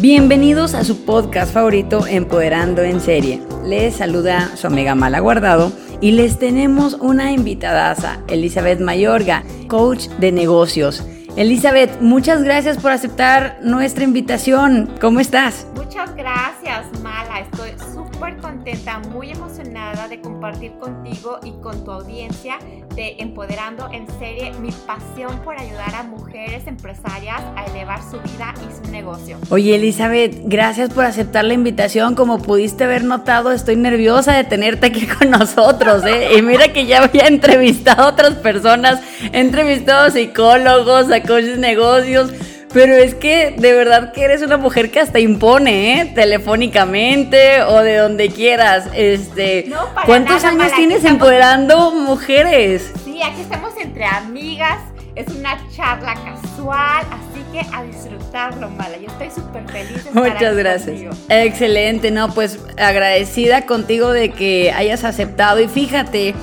Bienvenidos a su podcast favorito Empoderando en Serie. Les saluda su amiga Mala Guardado y les tenemos una invitadaza, Elizabeth Mayorga, coach de negocios. Elizabeth, muchas gracias por aceptar nuestra invitación. ¿Cómo estás? Muchas gracias, Mala. Estoy súper contenta, muy emocionada de compartir contigo y con tu audiencia de Empoderando en Serie mi pasión por ayudar a mujeres empresarias a elevar su vida y su negocio. Oye, Elizabeth, gracias por aceptar la invitación. Como pudiste haber notado, estoy nerviosa de tenerte aquí con nosotros. ¿eh? Y mira que ya había entrevistado a otras personas, he entrevistado a psicólogos, a coaches de negocios pero es que de verdad que eres una mujer que hasta impone, ¿eh? Telefónicamente o de donde quieras. Este, ¿Cuántos años tienes empoderando mujeres? Sí, aquí estamos entre amigas. Es una charla casual, así que a disfrutarlo, Mala. Yo estoy súper feliz. De Muchas gracias. Excelente, no, pues agradecida contigo de que hayas aceptado. Y fíjate,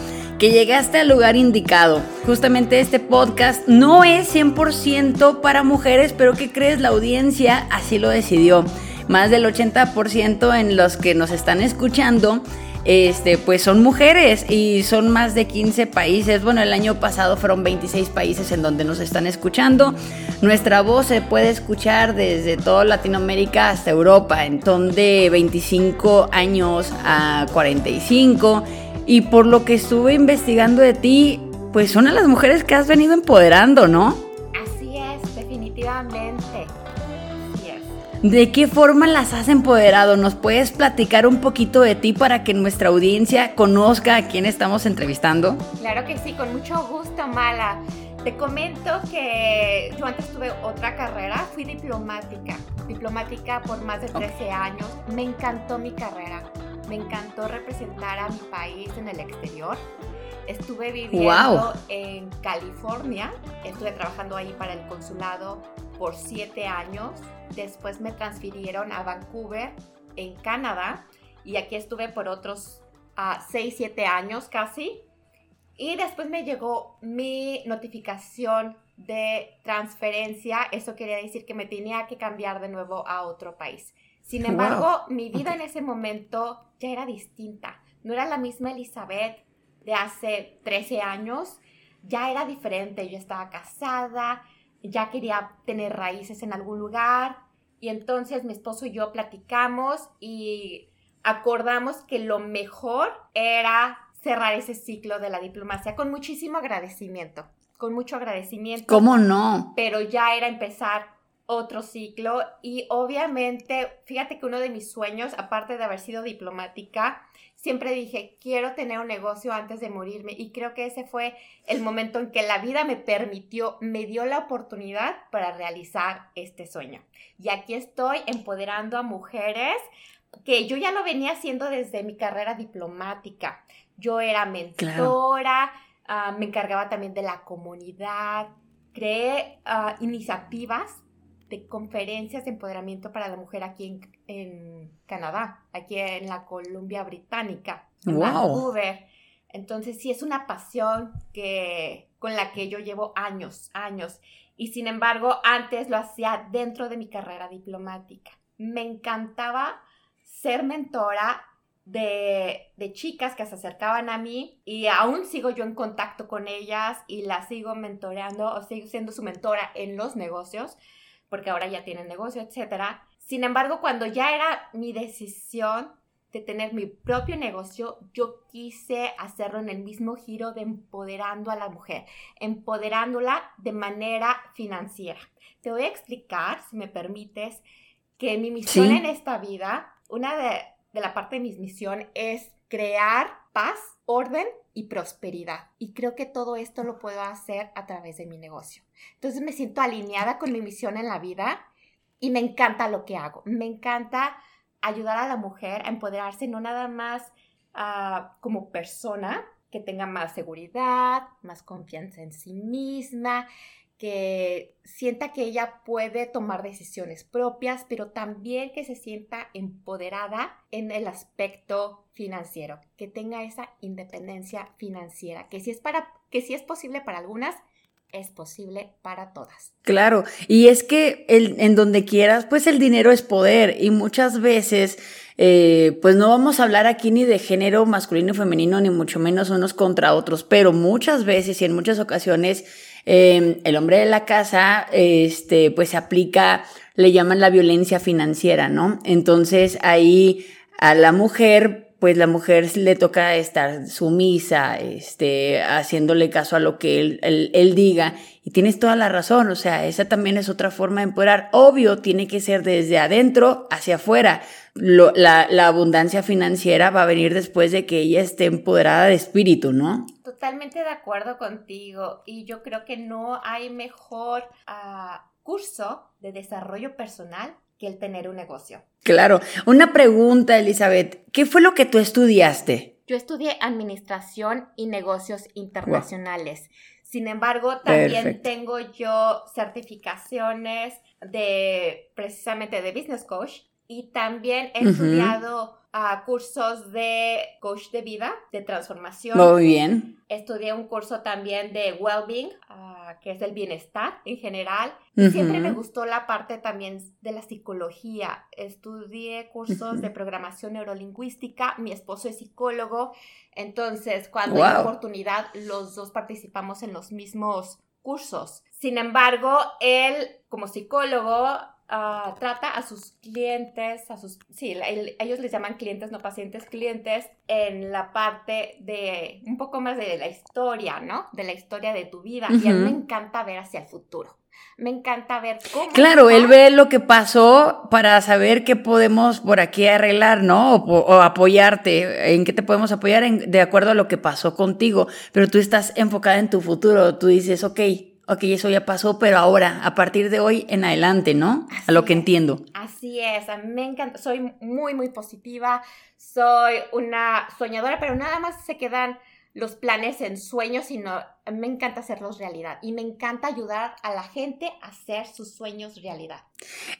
que llegaste al lugar indicado. Justamente este podcast no es 100% para mujeres, pero ¿qué crees? La audiencia así lo decidió. Más del 80% en los que nos están escuchando este, pues son mujeres y son más de 15 países. Bueno, el año pasado fueron 26 países en donde nos están escuchando. Nuestra voz se puede escuchar desde toda Latinoamérica hasta Europa, en donde 25 años a 45 y por lo que estuve investigando de ti, pues son a las mujeres que has venido empoderando, ¿no? Así es, definitivamente. Así es. ¿De qué forma las has empoderado? ¿Nos puedes platicar un poquito de ti para que nuestra audiencia conozca a quién estamos entrevistando? Claro que sí, con mucho gusto, Mala. Te comento que yo antes tuve otra carrera, fui diplomática, diplomática por más de 13 años. Me encantó mi carrera me encantó representar a mi país en el exterior. Estuve viviendo en California, estuve trabajando ahí para el consulado por siete años. Después me transfirieron a Vancouver, en Canadá, y aquí estuve por otros uh, seis, siete años casi. Y después me llegó mi notificación de transferencia. Eso quería decir que me tenía que cambiar de nuevo a otro país. Sin embargo, mi vida en ese momento ya era distinta. No era la misma Elizabeth de hace 13 años, ya era diferente. Yo estaba casada, ya quería tener raíces en algún lugar y entonces mi esposo y yo platicamos y acordamos que lo mejor era cerrar ese ciclo de la diplomacia con muchísimo agradecimiento, con mucho agradecimiento. ¿Cómo no? Pero ya era empezar otro ciclo y obviamente, fíjate que uno de mis sueños, aparte de haber sido diplomática, siempre dije, quiero tener un negocio antes de morirme y creo que ese fue el momento en que la vida me permitió, me dio la oportunidad para realizar este sueño. Y aquí estoy empoderando a mujeres que yo ya lo venía haciendo desde mi carrera diplomática. Yo era mentora, ah, me encargaba también de la comunidad, creé uh, iniciativas de conferencias de empoderamiento para la mujer aquí en, Canadá, aquí en la Columbia Británica, en Vancouver. Entonces sí es una pasión que, con la que yo llevo años, años. Y sin embargo, antes lo hacía dentro de mi carrera diplomática. Me encantaba ser mentora de, de, chicas que se acercaban a mí y aún sigo yo en contacto con ellas y las sigo mentoreando o sigo siendo su mentora en los negocios porque ahora ya tienen negocio, etc. Sin embargo, cuando ya era mi decisión de tener mi propio negocio, yo quise hacerlo en el mismo giro de empoderando a la mujer, empoderándola de manera financiera. Te voy a explicar, si me permites, que mi misión en esta vida, una de, de la parte de mi misión es crear paz, orden y prosperidad. Y creo que todo esto lo puedo hacer a través de mi negocio. Entonces me siento alineada con mi misión en la vida y me encanta lo que hago. Me encanta ayudar a la mujer a empoderarse no nada más ah, como persona, que tenga más seguridad, más confianza en sí misma, que sienta que ella puede tomar decisiones propias, pero también que se sienta empoderada en el aspecto financiero, que tenga esa independencia financiera, que si es para que si es posible para algunas es posible para todas. Claro, y es que en donde quieras, pues el dinero es poder y muchas veces, eh, pues no vamos a hablar aquí ni de género masculino y femenino, ni mucho menos unos contra otros, pero muchas veces y en muchas ocasiones eh, el hombre de la casa, este, pues se aplica, le llaman la violencia financiera, ¿no? Entonces ahí a la mujer pues la mujer le toca estar sumisa, este, haciéndole caso a lo que él, él, diga. Y tienes toda la razón, o sea, esa también es otra forma de empoderar. Obvio, tiene que ser desde adentro hacia afuera. la, la abundancia financiera va a venir después de que ella esté empoderada de espíritu, ¿no? Totalmente de acuerdo contigo. Y yo creo que no hay mejor uh, curso de desarrollo personal el tener un negocio. Claro. Una pregunta, Elizabeth. ¿Qué fue lo que tú estudiaste? Yo estudié administración y negocios internacionales. Sin embargo, también tengo yo certificaciones de precisamente de business coach y también he estudiado uh, cursos de coach de vida, de transformación. Muy bien. Estudié un curso también de well-being, uh, que es el bienestar en general. Siempre me gustó la parte también de la psicología. Estudié cursos de programación neurolingüística. Mi esposo es psicólogo. Entonces, cuando hay oportunidad, los dos participamos en los mismos cursos. Sin embargo, él como psicólogo Ah, trata a sus clientes, a sus, sí, ellos les llaman clientes, no pacientes, clientes, en la parte de un poco más de la historia, ¿no? De la historia de tu vida. Y a mí me encanta ver hacia el futuro. Me encanta ver cómo. Claro, él ve lo que pasó para saber qué podemos por aquí arreglar, ¿no? O, apoyarte, en qué te podemos apoyar de acuerdo a lo que pasó contigo. Pero tú estás enfocada en tu futuro. Tú dices, ok, ok, eso ya pasó, pero ahora, a partir de hoy en adelante, ¿no? a lo que entiendo. Así es, a mí me encanta, soy muy, muy positiva, soy una soñadora, pero nada más se quedan los planes en sueños, sino me encanta hacerlos realidad y me encanta ayudar a la gente a hacer sus sueños realidad.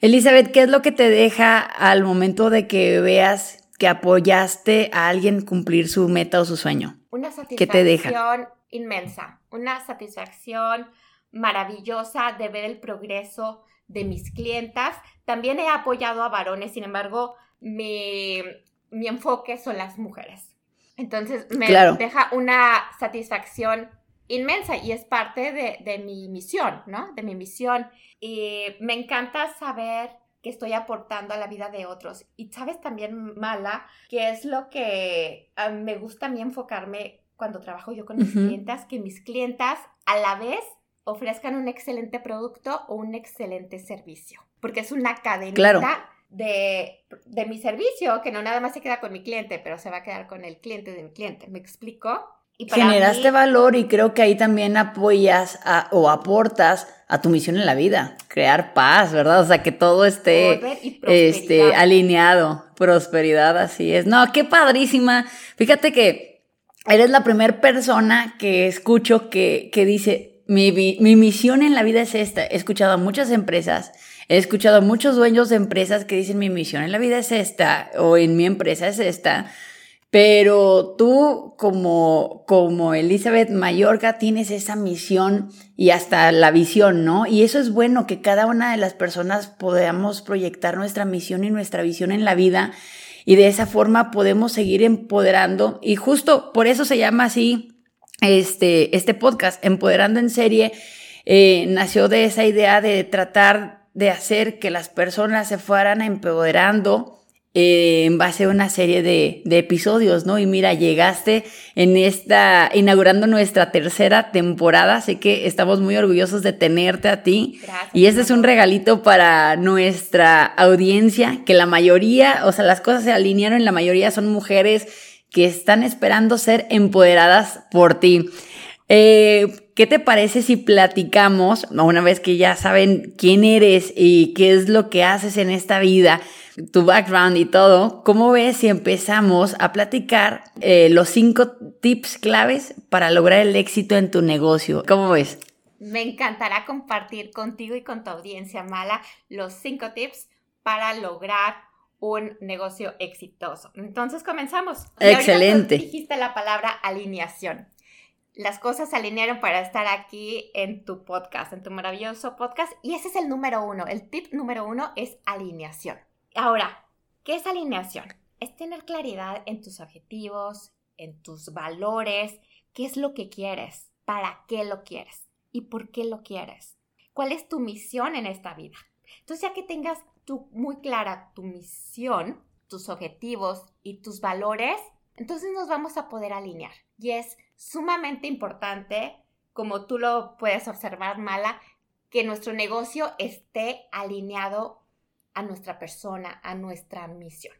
Elizabeth, ¿qué es lo que te deja al momento de que veas que apoyaste a alguien cumplir su meta o su sueño? Una satisfacción ¿Qué te deja? inmensa, una satisfacción maravillosa de ver el progreso de mis clientas. También he apoyado a varones, sin embargo, mi, enfoque son las mujeres. Entonces me deja una satisfacción inmensa y es parte de, de, mi misión, ¿no? De mi misión. Y me encanta saber que estoy aportando a la vida de otros. Y sabes también, Mala, que es lo que ah, me gusta a mí enfocarme cuando trabajo yo con mis clientas, que mis clientas a la vez ofrezcan un excelente producto o un excelente servicio, porque es una cadena de, de, mi servicio que no nada más se queda con mi cliente, pero se va a quedar con el cliente de mi cliente. ¿Me explico? Y Generaste valor y creo que ahí también apoyas o aportas a tu misión en la vida, crear paz, ¿verdad? O sea, que todo esté este, alineado, prosperidad, así es. No, qué padrísima. Fíjate que eres la primera persona que escucho que, que dice, mi, mi, misión en la vida es esta. He escuchado a muchas empresas, he escuchado a muchos dueños de empresas que dicen mi misión en la vida es esta o en mi empresa es esta. Pero tú como, como Elizabeth Mayorga tienes esa misión y hasta la visión, ¿no? Y eso es bueno, que cada una de las personas podamos proyectar nuestra misión y nuestra visión en la vida y de esa forma podemos seguir empoderando. Y justo por eso se llama así este, este podcast, Empoderando en Serie, eh, nació de esa idea de tratar de hacer que las personas se fueran empoderando eh, en base a una serie de, de, episodios, ¿no? Y mira, llegaste en esta, inaugurando nuestra tercera temporada, así que estamos muy orgullosos de tenerte a ti. Gracias, y este es un regalito para nuestra audiencia, que la mayoría, o sea, las cosas se alinearon, la mayoría son mujeres que están esperando ser empoderadas por ti. Eh, ¿Qué te parece si platicamos, una vez que ya saben quién eres y qué es lo que haces en esta vida, tu background y todo, cómo ves si empezamos a platicar eh, los cinco tips claves para lograr el éxito en tu negocio? ¿Cómo ves? Me encantará compartir contigo y con tu audiencia, Mala, los cinco tips para lograr un negocio exitoso. Entonces comenzamos. Excelente. dijiste la palabra alineación. las cosas se alinearon para estar aquí en tu podcast, en tu maravilloso podcast. Y ese es el número uno. El tip número uno es alineación. Ahora, ¿qué es alineación? Es tener claridad en tus objetivos, en tus valores, qué es lo que quieres, para qué lo quieres y por qué lo quieres. ¿Cuál es tu misión en esta vida? Entonces, ya que tengas tú muy clara tu misión, tus objetivos y tus valores, entonces nos vamos a poder alinear. Y es sumamente importante, como tú lo puedes observar, Mala, que nuestro negocio esté alineado a nuestra persona, a nuestra misión.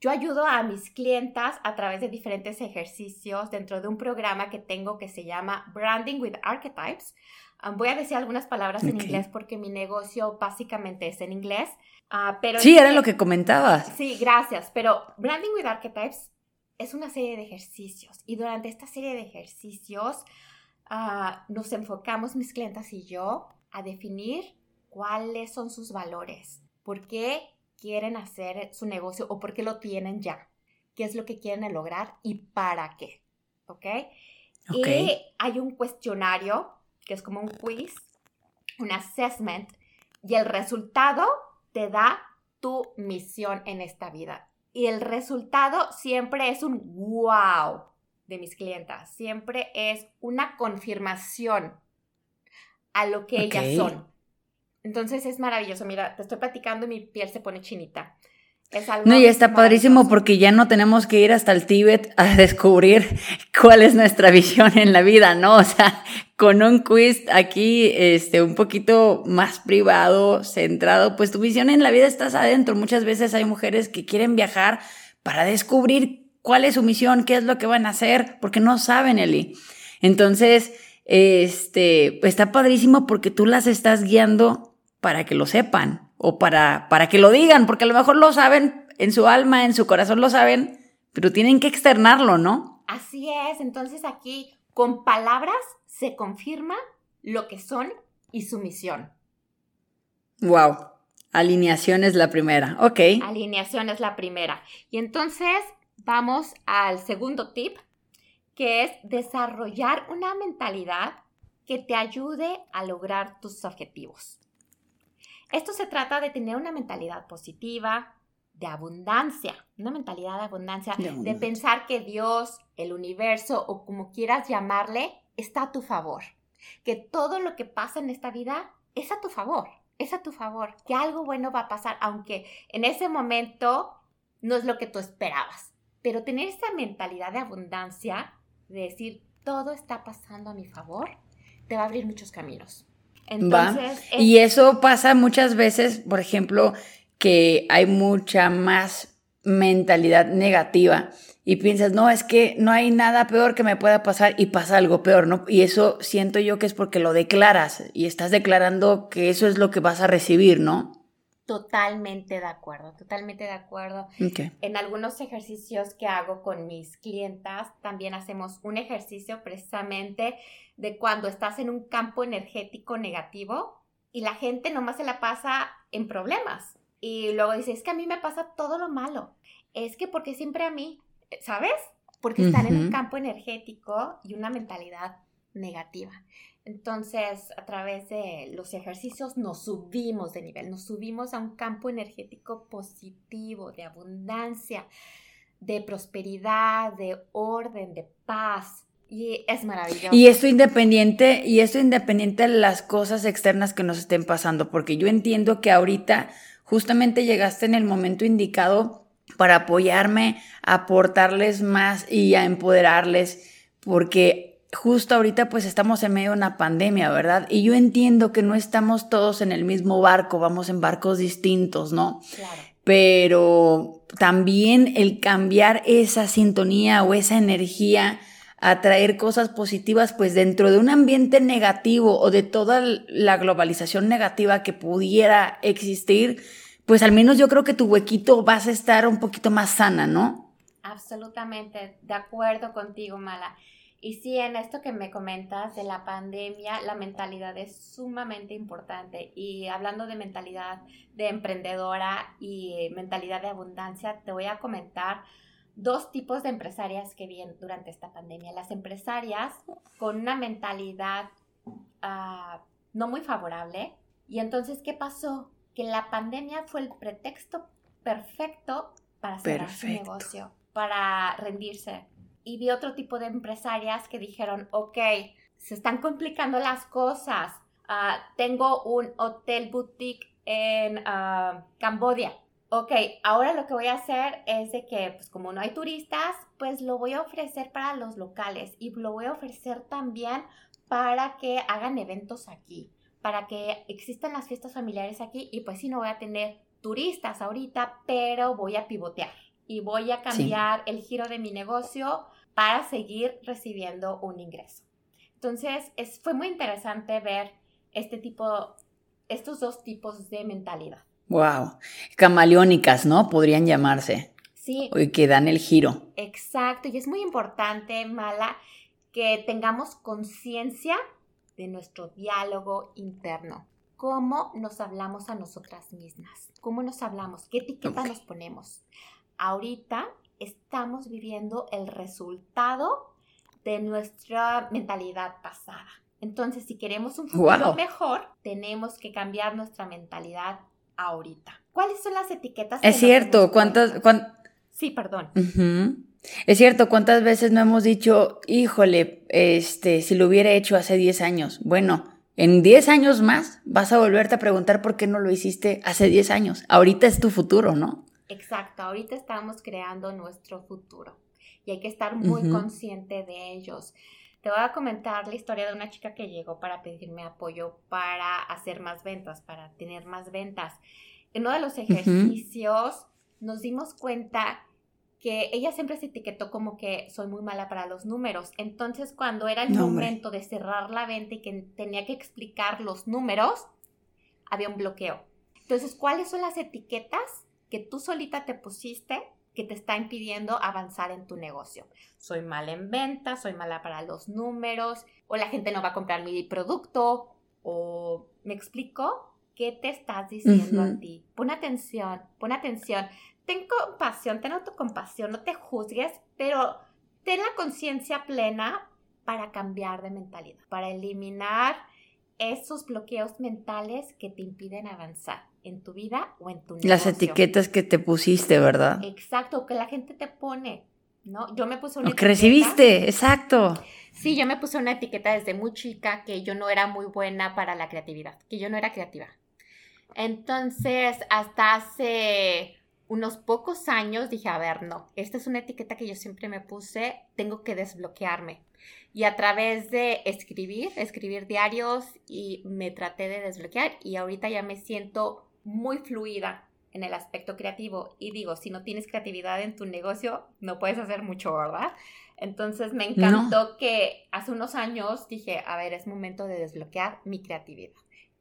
Yo ayudo a mis clientas a través de diferentes ejercicios dentro de un programa que tengo que se llama Branding with Archetypes. Ah, voy a decir algunas palabras en inglés porque mi negocio básicamente es en inglés. Uh, pero sí, era lo que comentabas. Sí, gracias. Pero Branding with Archetypes es una serie de ejercicios y durante esta serie de ejercicios uh, nos enfocamos mis clientas y yo a definir cuáles son sus valores, por qué quieren hacer su negocio o por qué lo tienen ya, qué es lo que quieren lograr y para qué, ¿ok? Y hay un cuestionario que es como un quiz, un assessment, y el resultado te da tu misión en esta vida. Y el resultado siempre es un wow de mis clientas, siempre es una confirmación a lo que ellas son. Entonces es maravilloso. Mira, te estoy platicando y mi piel se pone chinita. Es algo no, y está padrísimo porque ya no tenemos que ir hasta el Tíbet a descubrir cuál es nuestra visión en la vida, ¿no? O sea, con un quiz aquí, este, un poquito más privado, centrado, pues tu visión en la vida estás adentro. Muchas veces hay mujeres que quieren viajar para descubrir cuál es su misión, qué es lo que van a hacer, porque no saben, Eli. Entonces, este, está padrísimo porque tú las estás guiando para que lo sepan o para, para que lo digan, porque a lo mejor lo saben en su alma, en su corazón lo saben, pero tienen que externarlo, ¿no? Así es, entonces aquí con palabras se confirma lo que son y su misión. Wow, alineación es la primera, ok. Alineación es la primera. Y entonces vamos al segundo tip, que es desarrollar una mentalidad que te ayude a lograr tus objetivos. Esto se trata de tener una mentalidad positiva, de abundancia, una mentalidad de abundancia, de, pensar que Dios, el universo o como quieras llamarle, está a tu favor, que todo lo que pasa en esta vida es a tu favor, es a tu favor, que algo bueno va a pasar, aunque en ese momento no es lo que tú esperabas. Pero tener esa mentalidad de abundancia, de decir, todo está pasando a mi favor, te va a abrir muchos caminos. Entonces, Y eso pasa muchas veces, por ejemplo, que hay mucha más mentalidad negativa y piensas, no, es que no hay nada peor que me pueda pasar y pasa algo peor, ¿no? Y eso siento yo que es porque lo declaras y estás declarando que eso es lo que vas a recibir, ¿no? Totalmente de acuerdo, totalmente de acuerdo. En algunos ejercicios que hago con mis clientas, también hacemos un ejercicio precisamente de cuando estás en un campo energético negativo y la gente nomás se la pasa en problemas. Y luego dice, es que a mí me pasa todo lo malo. Es que porque siempre a mí, ¿sabes? Porque están en un campo energético y una mentalidad negativa. Entonces, a través de los ejercicios nos subimos de nivel, nos subimos a un campo energético positivo, de abundancia, de prosperidad, de orden, de paz. Y es maravilloso. Y esto independiente, y esto independiente de las cosas externas que nos estén pasando, porque yo entiendo que ahorita justamente llegaste en el momento indicado para apoyarme, aportarles más y a empoderarles, porque justo ahorita pues estamos en medio de una pandemia, ¿verdad? Y yo entiendo que no estamos todos en el mismo barco, vamos en barcos distintos, ¿no? Claro. Pero también el cambiar esa sintonía o esa energía a traer cosas positivas, pues dentro de un ambiente negativo o de toda la globalización negativa que pudiera existir, pues al menos yo creo que tu huequito vas a estar un poquito más sana, ¿no? Absolutamente, de acuerdo contigo, Mala. Y sí, en esto que me comentas de la pandemia, la mentalidad es sumamente importante. Y hablando de mentalidad de emprendedora y mentalidad de abundancia, te voy a comentar dos tipos de empresarias que vi durante esta pandemia. Las empresarias con una mentalidad ah, no muy favorable. Y entonces, ¿qué pasó? Que la pandemia fue el pretexto perfecto para cerrar su negocio, para rendirse. Y vi otro tipo de empresarias que dijeron, ok, se están complicando las cosas. Ah, tengo un hotel boutique en uh, Cambodia ok, ahora lo que voy a hacer es de que, pues como no hay turistas, pues lo voy a ofrecer para los locales y lo voy a ofrecer también para que hagan eventos aquí, para que existan las fiestas familiares aquí y pues sí, no voy a tener turistas ahorita, pero voy a pivotear y voy a cambiar el giro de mi negocio para seguir recibiendo un ingreso. Entonces, es, fue muy interesante ver este tipo, estos dos tipos de mentalidad. Wow. Camaleónicas, ¿no? Podrían llamarse. Sí. Y que dan el giro. Exacto. Y es muy importante, Mala, que tengamos conciencia de nuestro diálogo interno. ¿Cómo nos hablamos a nosotras mismas? ¿Cómo nos hablamos? ¿Qué etiqueta nos ponemos? Ahorita estamos viviendo el resultado de nuestra mentalidad pasada. Entonces, si queremos un futuro mejor, tenemos que cambiar nuestra mentalidad ahorita. ¿Cuáles son las etiquetas? Es cierto, ¿cuántas? Sí, perdón. Es cierto, ¿cuántas veces no hemos dicho, híjole, este, si lo hubiera hecho hace 10 años? Bueno, en 10 años más vas a volverte a preguntar por qué no lo hiciste hace 10 años. Ahorita es tu futuro, ¿no? Exacto, ahorita estamos creando nuestro futuro y hay que estar muy consciente de ellos. Te voy a comentar la historia de una chica que llegó para pedirme apoyo para hacer más ventas, para tener más ventas. En uno de los ejercicios nos dimos cuenta que ella siempre se etiquetó como que soy muy mala para los números. Entonces, cuando era el momento de cerrar la venta y que tenía que explicar los números, había un bloqueo. Entonces, ¿cuáles son las etiquetas que tú solita te pusiste que te está impidiendo avanzar en tu negocio. Soy mala en venta, soy mala para los números, o la gente no va a comprar mi producto, o me explico qué te estás diciendo a ti. Pon atención, pon atención. Ten compasión, ten autocompasión, no te juzgues, pero ten la conciencia plena para cambiar de mentalidad, para eliminar esos bloqueos mentales que te impiden avanzar en tu vida o en tu negocio. Las etiquetas que te pusiste, ¿verdad? Exacto, que la gente te pone, ¿no? Yo me puse una etiqueta. que recibiste, exacto. Sí, yo me puse una etiqueta desde muy chica que yo no era muy buena para la creatividad, que yo no era creativa. Entonces, hasta hace unos pocos años dije, a ver, no, esta es una etiqueta que yo siempre me puse, tengo que desbloquearme. Y a través de escribir, escribir diarios, y me traté de desbloquear y ahorita ya me siento muy fluida en el aspecto creativo. Y digo, si no tienes creatividad en tu negocio, no puedes hacer mucho, ¿verdad? Entonces me encantó que hace unos años dije, a ver, es momento de desbloquear mi creatividad.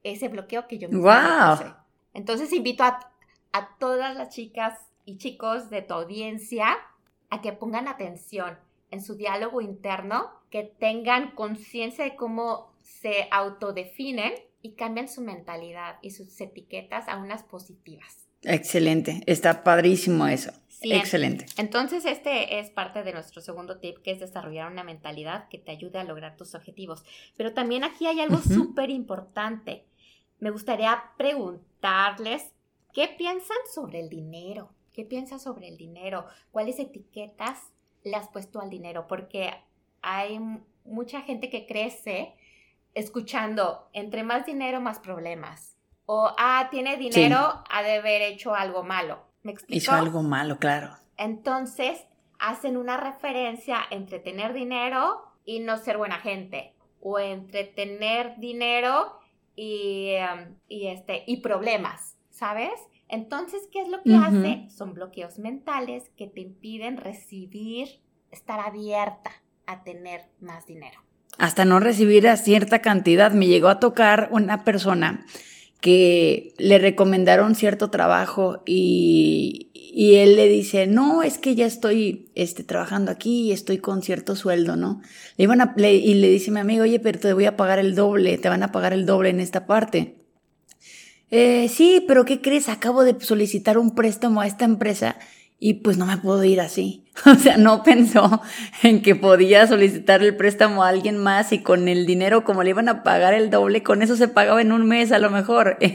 Ese bloqueo que yo me wow. Entonces invito a, a todas las chicas y chicos de tu audiencia a que pongan atención en su diálogo interno, que tengan conciencia de cómo se autodefinen y cambian su mentalidad y sus etiquetas a unas positivas. Excelente, está padrísimo eso. Excelente. Entonces, este es parte de nuestro segundo tip, que es desarrollar una mentalidad que te ayude a lograr tus objetivos. Pero también aquí hay algo súper importante. Me gustaría preguntarles, ¿qué piensan sobre el dinero? ¿Qué piensas sobre el dinero? ¿Cuáles etiquetas le has puesto al dinero? Porque hay mucha gente que crece escuchando, entre más dinero, más problemas. O, ah, tiene dinero, ha de haber hecho algo malo. ¿Me explico? Hizo algo malo, claro. Entonces, hacen una referencia entre tener dinero y no ser buena gente. O entre tener dinero y, um, y, este, y problemas, ¿sabes? Entonces, ¿qué es lo que hace? Son bloqueos mentales que te impiden recibir, estar abierta a tener más dinero hasta no recibir a cierta cantidad. Me llegó a tocar una persona que le recomendaron cierto trabajo y, y él le dice, no, es que ya estoy este, trabajando aquí y estoy con cierto sueldo, ¿no? Le iban a, y le dice mi amigo, oye, pero te voy a pagar el doble, te van a pagar el doble en esta parte. Eh, sí, pero ¿qué crees? Acabo de solicitar un préstamo a esta empresa y pues no me puedo ir así. O sea, no pensó en que podía solicitar el préstamo a alguien más y con el dinero, como le iban a pagar el doble, con eso se pagaba en un mes a lo mejor.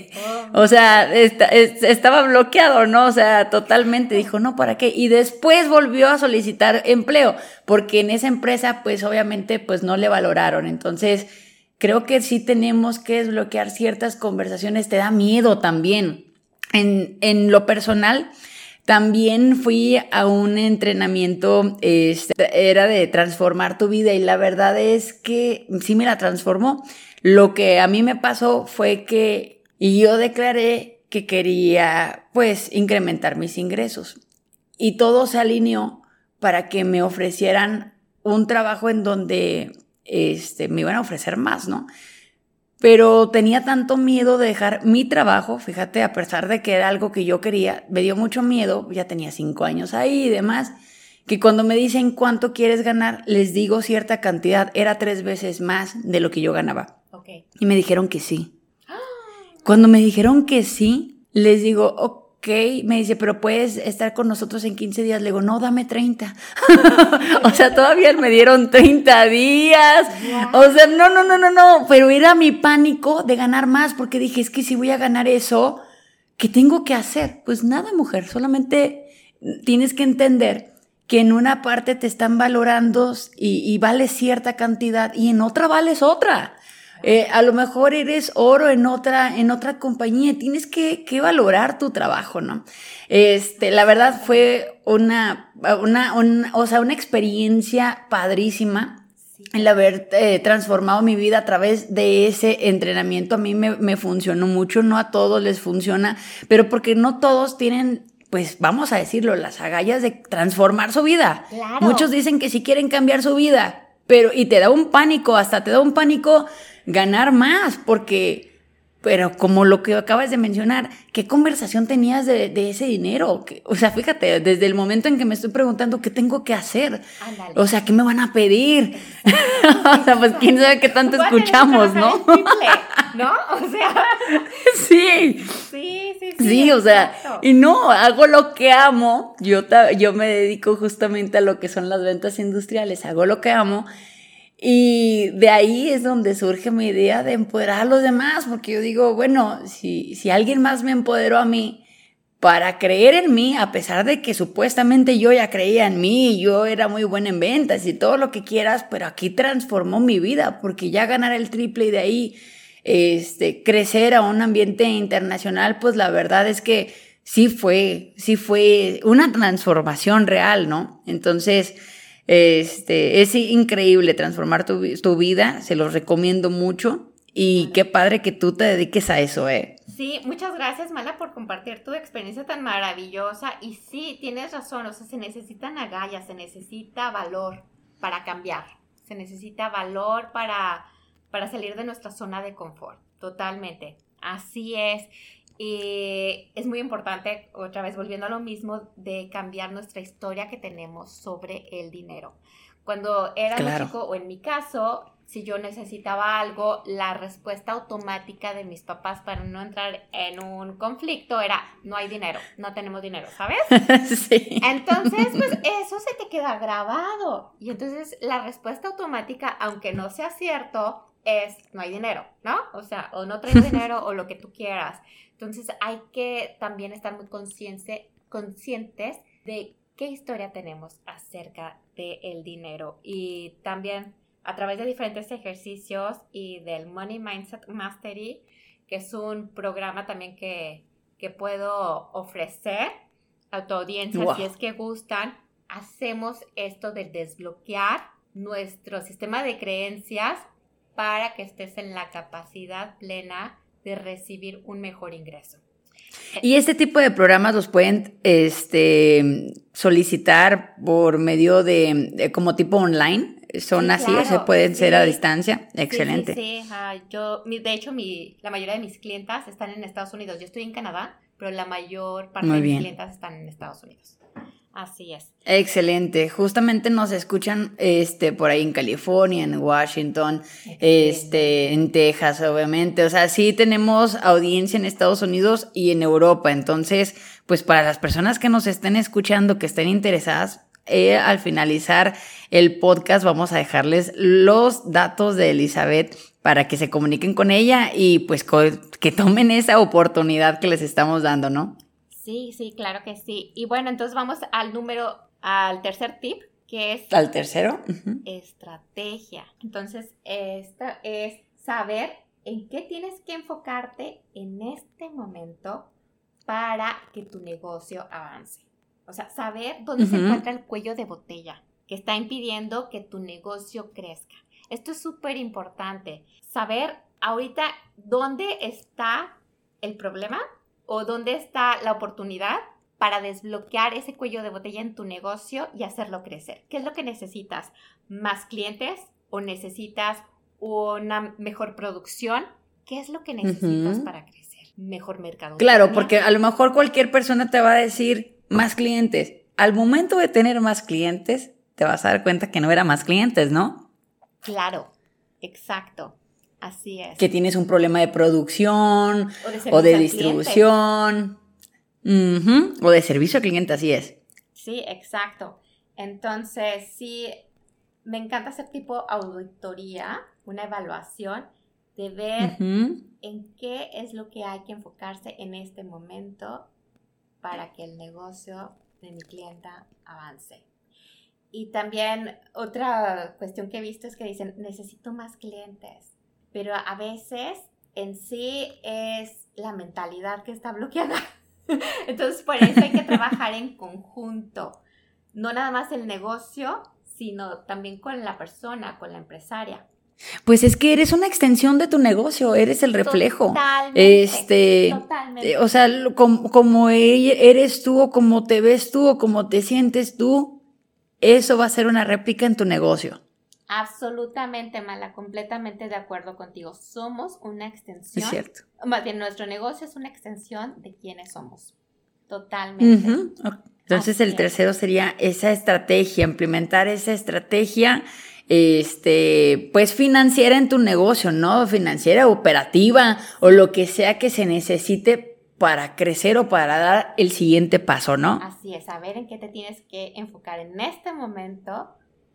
O sea, estaba bloqueado, ¿no? O sea, totalmente dijo, no, ¿para qué? Y después volvió a solicitar empleo, porque en esa empresa, pues obviamente, pues no le valoraron. Entonces, creo que sí tenemos que desbloquear ciertas conversaciones. Te da miedo también. En, en lo personal, también fui a un entrenamiento, este, era de transformar tu vida y la verdad es que sí me la transformó. Lo que a mí me pasó fue que yo declaré que quería pues incrementar mis ingresos y todo se alineó para que me ofrecieran un trabajo en donde este, me iban a ofrecer más, ¿no? Pero tenía tanto miedo de dejar mi trabajo, fíjate, a pesar de que era algo que yo quería, me dio mucho miedo, ya tenía cinco años ahí y demás, que cuando me dicen cuánto quieres ganar, les digo cierta cantidad, era tres veces más de lo que yo ganaba. Y me dijeron que sí. Cuando me dijeron que sí, les digo, ok ok, me dice, pero puedes estar con nosotros en 15 días. Le digo, no, dame 30. o sea, todavía me dieron 30 días. O sea, no, no, no, no, no. Pero era mi pánico de ganar más porque dije, es que si voy a ganar eso, ¿qué tengo que hacer? Pues nada, mujer, solamente tienes que entender que en una parte te están valorando y, y vales cierta cantidad y en otra vales otra. Eh, a lo mejor eres oro en otra, en otra compañía, tienes que, que, valorar tu trabajo, ¿no? Este, la verdad fue una, una, o sea, una experiencia padrísima el haber eh, transformado mi vida a través de ese entrenamiento. A mí me, me funcionó mucho, no a todos les funciona, pero porque no todos tienen pues vamos a decirlo, las agallas de transformar su vida. Muchos dicen que si quieren cambiar su vida, pero y te da un pánico, hasta te da un pánico ganar más, porque, pero como lo que acabas de mencionar, ¿qué conversación tenías de, ese dinero? O sea, fíjate, desde el momento en que me estoy preguntando qué tengo que hacer, o sea, ¿qué me van a pedir? o sea, pues quién sabe qué tanto escuchamos, ¿no? ¿No? O sea. Sí. Sí, sí, sí. Sí, o sea, y no, hago lo que amo. Yo, yo me dedico justamente a lo que son las ventas industriales, hago lo que amo y de ahí es donde surge mi idea de empoderar a los demás, porque yo digo, bueno, si, si alguien más me empoderó a mí para creer en mí, a pesar de que supuestamente yo ya creía en mí, yo era muy buena en ventas y todo lo que quieras, pero aquí transformó mi vida, porque ya ganar el triple y de ahí este, crecer a un ambiente internacional, pues la verdad es que sí fue, sí fue una transformación real, ¿no? Entonces, este, es increíble transformar tu, vida, se los recomiendo mucho y qué padre que tú te dediques a eso, ¿eh? Sí, muchas gracias, Mala, por compartir tu experiencia tan maravillosa. Y sí, tienes razón, o sea, se necesitan agallas, se necesita valor para cambiar, se necesita valor para, para salir de nuestra zona de confort, totalmente. Así es. Y es muy importante, otra vez volviendo a lo mismo, de cambiar nuestra historia que tenemos sobre el dinero. Cuando era chico, o en mi caso, si yo necesitaba algo, la respuesta automática de mis papás para no entrar en un conflicto era, no hay dinero, no tenemos dinero, ¿sabes? Sí. Entonces, pues eso se te queda grabado. Y entonces la respuesta automática, aunque no sea cierto, es, no hay dinero, ¿no? O sea, o no traigo dinero o lo que tú quieras. Entonces hay que también estar muy conscientes de qué historia tenemos acerca del dinero y también a través de diferentes ejercicios y del Money Mindset Mastery, que es un programa también que, puedo ofrecer a tu audiencia si es que gustan, hacemos esto de desbloquear nuestro sistema de creencias para que estés en la capacidad plena de recibir un mejor ingreso. Y este tipo de programas los pueden este, solicitar por medio de, como tipo online. Son así, o se pueden ser a distancia. Excelente. Sí, yo, de hecho, mi, la mayoría de mis clientas están en Estados Unidos. Yo estoy en Canadá, pero la mayor parte de mis clientas están en Estados Unidos. Así es. Excelente. Justamente nos escuchan este por ahí en California, en Washington, este en Texas, obviamente. O sea, sí tenemos audiencia en Estados Unidos y en Europa. Entonces, pues para las personas que nos estén escuchando, que estén interesadas, eh, al finalizar el podcast vamos a dejarles los datos de Elizabeth para que se comuniquen con ella y pues que tomen esa oportunidad que les estamos dando, ¿no? Sí, sí, claro que sí. Y bueno, entonces vamos al número, al tercer tip, que es... ¿Al tercero? Estrategia. Entonces, esta es saber en qué tienes que enfocarte en este momento para que tu negocio avance. O sea, saber dónde se encuentra el cuello de botella que está impidiendo que tu negocio crezca. Esto es súper importante. Saber ahorita dónde está el problema o dónde está la oportunidad para desbloquear ese cuello de botella en tu negocio y hacerlo crecer. ¿Qué es lo que necesitas? ¿Más clientes o necesitas una mejor producción? ¿Qué es lo que necesitas para crecer? Mejor mercado. Claro, porque a lo mejor cualquier persona te va a decir más clientes. Al momento de tener más clientes, te vas a dar cuenta que no era más clientes, ¿no? Claro, exacto. Así es. Que tienes un problema de producción o de, distribución. o de servicio al cliente, así es. Sí, exacto. Entonces, sí, me encanta hacer tipo auditoría, una evaluación de ver en qué es lo que hay que enfocarse en este momento para que el negocio de mi clienta avance. Y también otra cuestión que he visto es que dicen, necesito más clientes pero a veces en sí es la mentalidad que está bloqueada. Entonces, por eso hay que trabajar en conjunto, no nada más el negocio, sino también con la persona, con la empresaria. Pues es que eres una extensión de tu negocio, eres el reflejo. Totalmente. Este, totalmente. o sea, como, como eres tú o como te ves tú o como te sientes tú, eso va a ser una réplica en tu negocio. Absolutamente, Mala, completamente de acuerdo contigo. Somos una extensión. Es cierto. Más bien, nuestro negocio es una extensión de quienes somos. Totalmente. Entonces, el tercero sería esa estrategia, implementar esa estrategia, este, pues financiera en tu negocio, ¿no? Financiera, operativa o lo que sea que se necesite para crecer o para dar el siguiente paso, ¿no? Así es, saber en qué te tienes que enfocar en este momento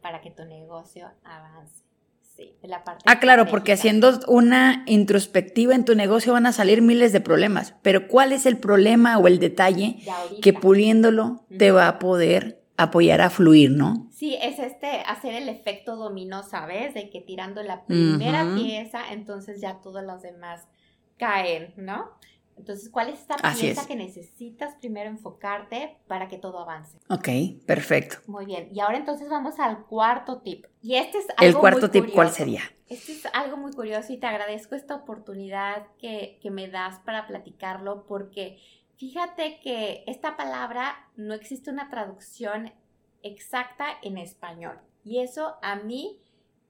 para que tu negocio avance. Sí, la parte ah, claro, porque haciendo una introspectiva en tu negocio van a salir miles de problemas, pero ¿cuál es el problema o el detalle que puliéndolo te va a poder apoyar a fluir, ¿no? Sí, es este, hacer el efecto dominó, ¿sabes? De que tirando la primera pieza, entonces ya todos los demás caen, ¿no? Entonces, ¿cuál es esta pieza que necesitas primero enfocarte para que todo avance? Ok, perfecto. Muy bien. Y ahora entonces vamos al cuarto tip. Y este es algo El cuarto tip, ¿cuál sería? Este es algo muy curioso y te agradezco esta oportunidad que, que me das para platicarlo porque fíjate que esta palabra no existe una traducción exacta en español. Y eso a mí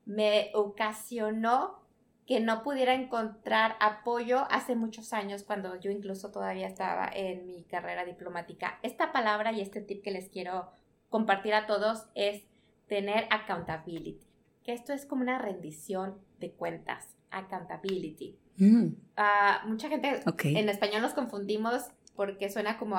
me ocasionó que no pudiera encontrar apoyo hace muchos años cuando yo incluso todavía estaba en mi carrera diplomática. Esta palabra y este tip que les quiero compartir a todos es tener accountability, que esto es como una rendición de cuentas, accountability. Mm. Ah, mucha gente en español nos confundimos porque suena como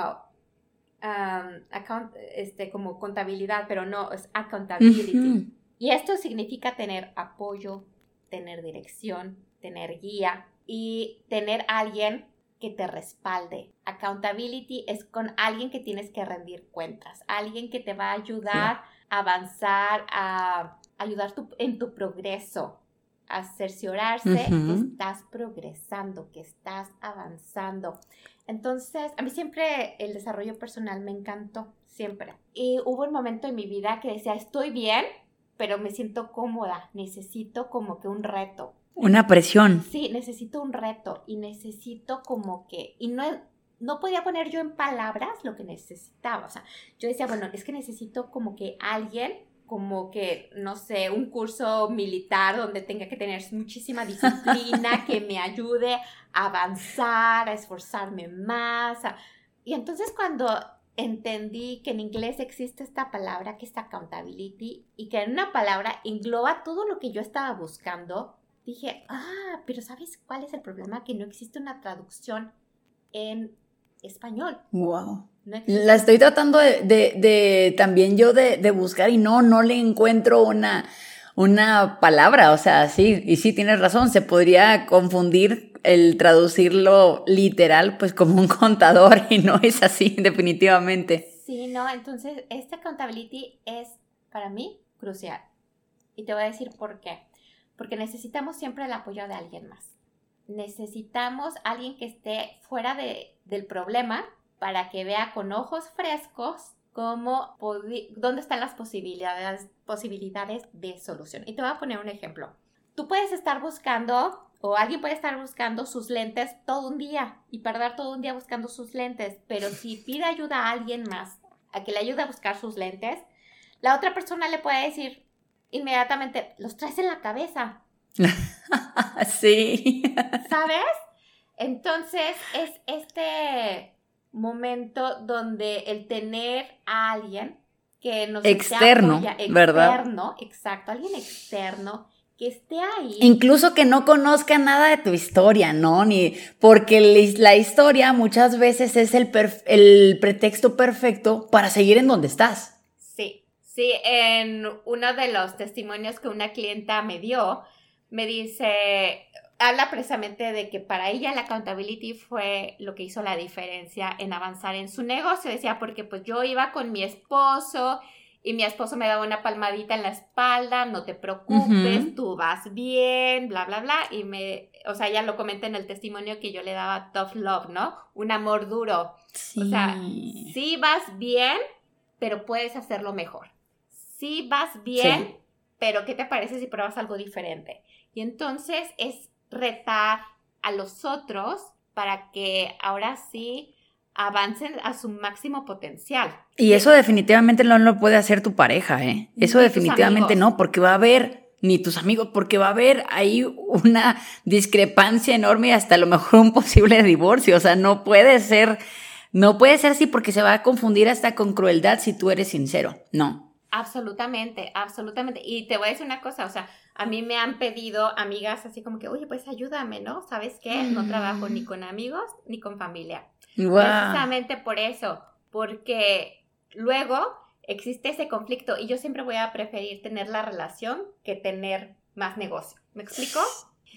account, este, como contabilidad, pero no, es accountability. Y esto significa tener apoyo, tener dirección, tener guía y tener alguien que te respalde. Accountability es con alguien que tienes que rendir cuentas, alguien que te va a ayudar a avanzar, a ayudar en tu progreso, a cerciorarse que estás progresando, que estás avanzando. Entonces, a mí siempre el desarrollo personal me encantó, siempre. Y hubo un momento en mi vida que decía, estoy bien, pero me siento cómoda, necesito como que un reto. Una presión. Sí, necesito un reto y necesito como que, y no, no podía poner yo en palabras lo que necesitaba, o sea, yo decía, bueno, es que necesito como que alguien como que, no sé, un curso militar donde tenga que tener muchísima disciplina, que me ayude a avanzar, a esforzarme más. Y entonces cuando entendí que en inglés existe esta palabra que es accountability y que en una palabra engloba todo lo que yo estaba buscando, dije, ah, pero ¿sabes cuál es el problema? Que no existe una traducción en español. Wow. la estoy tratando de, también yo de, buscar y no, no le encuentro una, una palabra, o sea, sí, y sí tienes razón, se podría confundir el traducirlo literal, pues como un contador, y no es así, definitivamente. Sí, no, entonces esta accountability es para mí crucial. Y te voy a decir por qué. Porque necesitamos siempre el apoyo de alguien más. Necesitamos alguien que esté fuera de, del problema para que vea con ojos frescos cómo dónde están las posibilidades, posibilidades de solución. Y te voy a poner un ejemplo. Tú puedes estar buscando o alguien puede estar buscando sus lentes todo un día y perder todo un día buscando sus lentes, pero si pide ayuda a alguien más a que le ayude a buscar sus lentes, la otra persona le puede decir inmediatamente, los traes en la cabeza. sí. ¿Sabes? Entonces es este momento donde el tener a alguien que nos externo, ¿verdad? Externo, exacto, alguien externo que esté ahí. Incluso que no conozca nada de tu historia, ¿no? Ni porque la historia muchas veces es el, el pretexto perfecto para seguir en donde estás. Sí, sí, en uno de los testimonios que una clienta me dio, me dice, habla precisamente de que para ella la accountability fue lo que hizo la diferencia en avanzar en su negocio. Decía, porque pues yo iba con mi esposo y mi esposo me daba una palmadita en la espalda, no te preocupes, tú vas bien, bla, bla, bla. Y me, o sea, ya lo comenté en el testimonio que yo le daba tough love, ¿no? Un amor duro. O sea, sí vas bien, pero puedes hacerlo mejor. Sí vas bien, pero ¿qué te parece si pruebas algo diferente? Y entonces es retar a los otros para que ahora sí avancen a su máximo potencial. Y eso definitivamente no lo puede hacer tu pareja, ¿eh? Eso definitivamente no, porque va a haber, ni tus amigos, porque va a haber ahí una discrepancia enorme y hasta a lo mejor un posible divorcio. O sea, no puede ser, no puede ser así porque se va a confundir hasta con crueldad si tú eres sincero. No. Absolutamente, absolutamente. Y te voy a decir una cosa, o sea, a mí me han pedido amigas así como que, oye, pues ayúdame, ¿no? ¿Sabes qué? No trabajo ni con amigos ni con familia Precisamente por eso, porque luego existe ese conflicto y yo siempre voy a preferir tener la relación que tener más negocio. ¿Me explico?